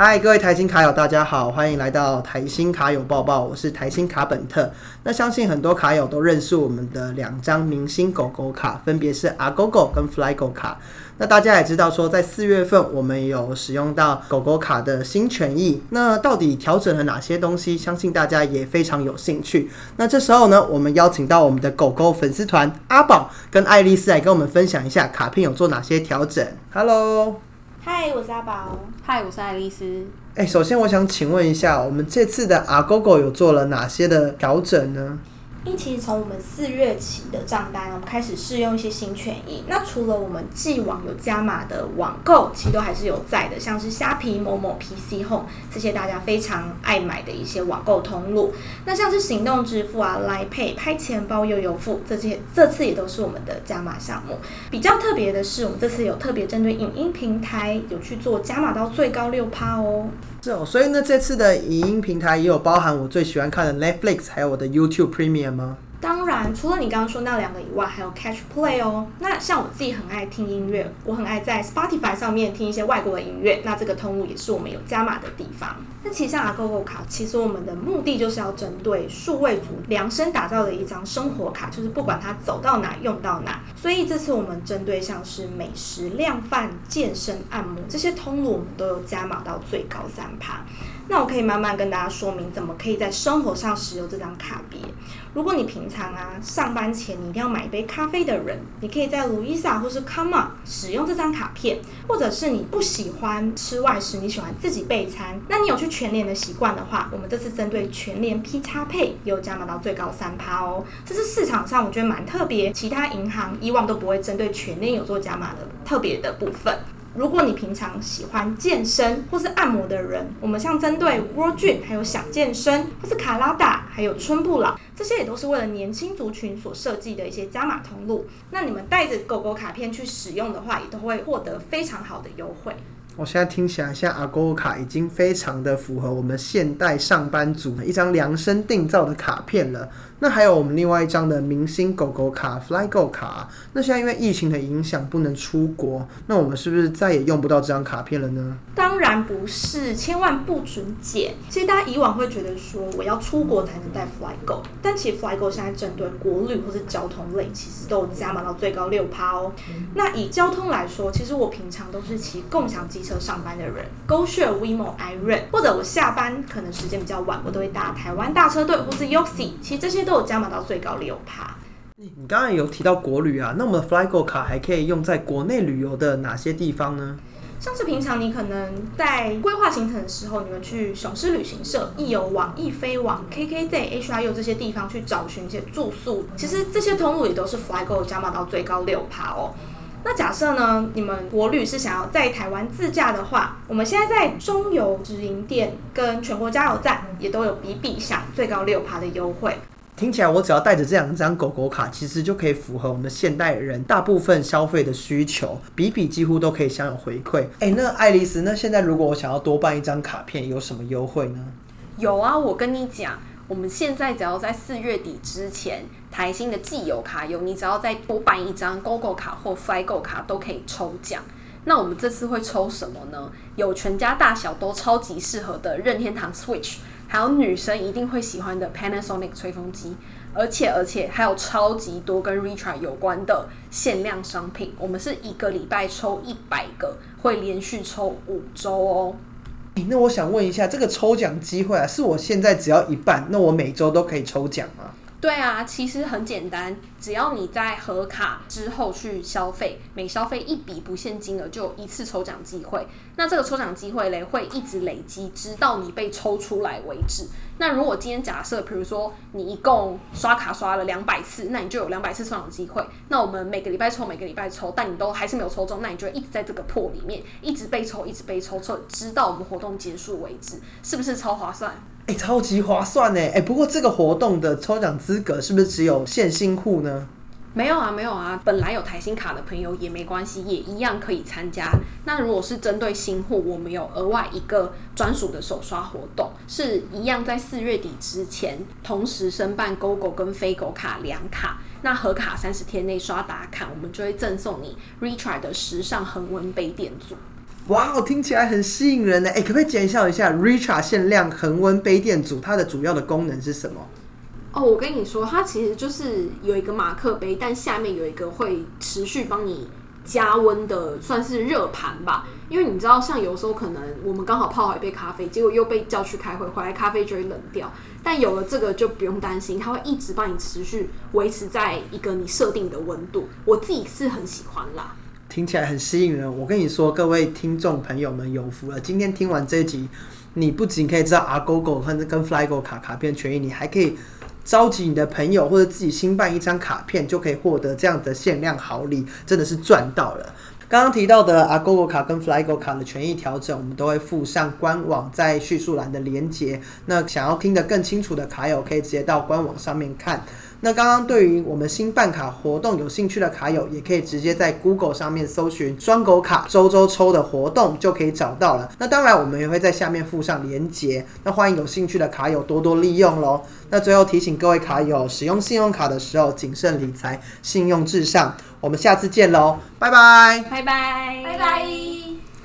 嗨，各位台新卡友，大家好，欢迎来到台新卡友报报，我是台新卡本特。那相信很多卡友都认识我们的两张明星狗狗卡，分别是阿狗狗跟 Fly 狗卡。那大家也知道说，在四月份我们有使用到狗狗卡的新权益，那到底调整了哪些东西？相信大家也非常有兴趣。那这时候呢，我们邀请到我们的狗狗粉丝团阿宝跟爱丽丝来跟我们分享一下卡片有做哪些调整。Hello。嗨，我是阿宝。嗨，我是爱丽丝。哎，首先我想请问一下，我们这次的阿狗狗有做了哪些的调整呢？因其实从我们四月起的账单，我们开始试用一些新权益。那除了我们既往有加码的网购，其实都还是有在的，像是虾皮、某某、PC Home 这些大家非常爱买的一些网购通路。那像是行动支付啊、来 Pay、拍钱包、悠游付这些，这次也都是我们的加码项目。比较特别的是，我们这次有特别针对影音平台有去做加码到最高六趴哦。是哦，所以呢，这次的影音平台也有包含我最喜欢看的 Netflix，还有我的 YouTube Premium 吗？当然，除了你刚刚说那两个以外，还有 Catch Play 哦。那像我自己很爱听音乐，我很爱在 Spotify 上面听一些外国的音乐，那这个通路也是我们有加码的地方。那其实像阿 GoGo 卡，其实我们的目的就是要针对数位族量身打造的一张生活卡，就是不管他走到哪用到哪。所以这次我们针对像是美食、量贩、健身、按摩这些通路，我们都有加码到最高三趴。那我可以慢慢跟大家说明，怎么可以在生活上使用这张卡别。如果你平常啊上班前你一定要买一杯咖啡的人，你可以在 Louisa 或是 Come 使用这张卡片，或者是你不喜欢吃外食，你喜欢自己备餐，那你有去全联的习惯的话，我们这次针对全联 P 叉配有加码到最高三趴哦。这是市场上我觉得蛮特别，其他银行以往都不会针对全联有做加码的特别的部分。如果你平常喜欢健身或是按摩的人，我们像针对 World Gym，还有想健身，或是卡拉达，还有春不老，这些也都是为了年轻族群所设计的一些加码通路。那你们带着狗狗卡片去使用的话，也都会获得非常好的优惠。我现在听起来，像阿狗卡已经非常的符合我们现代上班族的一张量身定造的卡片了。那还有我们另外一张的明星狗狗卡 FlyGo 卡，那现在因为疫情的影响不能出国，那我们是不是再也用不到这张卡片了呢？当然不是，千万不准减。其实大家以往会觉得说我要出国才能带 FlyGo，但其实 FlyGo 现在针对国旅或是交通类，其实都加码到最高六趴哦。那以交通来说，其实我平常都是骑共享机车上班的人，GoShare、WeMo、iRent，或者我下班可能时间比较晚，我都会搭台湾大车队或是 Yoxi，其实这些。都有加码到最高六趴。你刚刚有提到国旅啊，那我们的 FlyGo 卡还可以用在国内旅游的哪些地方呢？像是平常你可能在规划行程的时候，你们去雄狮旅行社、易游网、易飞网、KKday、HRU 这些地方去找寻一些住宿，其实这些通路也都是 FlyGo 加码到最高六趴哦。那假设呢，你们国旅是想要在台湾自驾的话，我们现在在中油直营店跟全国加油站也都有比比享最高六趴的优惠。听起来我只要带着这两张狗狗卡，其实就可以符合我们现代人大部分消费的需求，比比几乎都可以享有回馈。哎，那爱丽丝，那现在如果我想要多办一张卡片，有什么优惠呢？有啊，我跟你讲，我们现在只要在四月底之前，台新的既有卡友，你只要再多办一张 GoGo 卡或 FlyGo 卡，都可以抽奖。那我们这次会抽什么呢？有全家大小都超级适合的任天堂 Switch。还有女生一定会喜欢的 Panasonic 吹风机，而且而且还有超级多跟 Retry 有关的限量商品。我们是一个礼拜抽一百个，会连续抽五周哦。那我想问一下，这个抽奖机会啊，是我现在只要一半，那我每周都可以抽奖吗？对啊，其实很简单，只要你在核卡之后去消费，每消费一笔不限金额就有一次抽奖机会。那这个抽奖机会嘞，会一直累积，直到你被抽出来为止。那如果今天假设，比如说你一共刷卡刷了两百次，那你就有两百次抽奖机会。那我们每个礼拜抽，每个礼拜抽，但你都还是没有抽中，那你就一直在这个破里面，一直被抽，一直被抽，抽直到我们活动结束为止，是不是超划算？哎，超级划算呢！哎，不过这个活动的抽奖资格是不是只有限新户呢？没有啊，没有啊，本来有台新卡的朋友也没关系，也一样可以参加。那如果是针对新户，我们有额外一个专属的手刷活动，是一样在四月底之前同时申办 GoGo 跟飞狗卡两卡，那合卡三十天内刷打卡，我们就会赠送你 Retry 的时尚恒温杯垫组。哇哦，听起来很吸引人呢。哎，可不可以介绍一下 Richa 限量恒温杯垫组它的主要的功能是什么？哦，我跟你说，它其实就是有一个马克杯，但下面有一个会持续帮你加温的，算是热盘吧。因为你知道，像有时候可能我们刚好泡好一杯咖啡，结果又被叫去开会，回来咖啡就会冷掉。但有了这个就不用担心，它会一直帮你持续维持在一个你设定的温度。我自己是很喜欢啦。听起来很吸引人。我跟你说，各位听众朋友们有福了。今天听完这一集，你不仅可以知道阿 GoGo 和跟 Flygo 卡卡片权益，你还可以召集你的朋友或者自己新办一张卡片，就可以获得这样的限量好礼，真的是赚到了。刚刚提到的 Agogo 卡跟 Flygo 卡的权益调整，我们都会附上官网在叙述栏的连接。那想要听得更清楚的卡友，可以直接到官网上面看。那刚刚对于我们新办卡活动有兴趣的卡友，也可以直接在 Google 上面搜寻“双狗卡周周抽”的活动，就可以找到了。那当然，我们也会在下面附上连结。那欢迎有兴趣的卡友多多利用喽。那最后提醒各位卡友，使用信用卡的时候谨慎理财，信用至上。我们下次见喽，拜拜，拜拜，拜拜。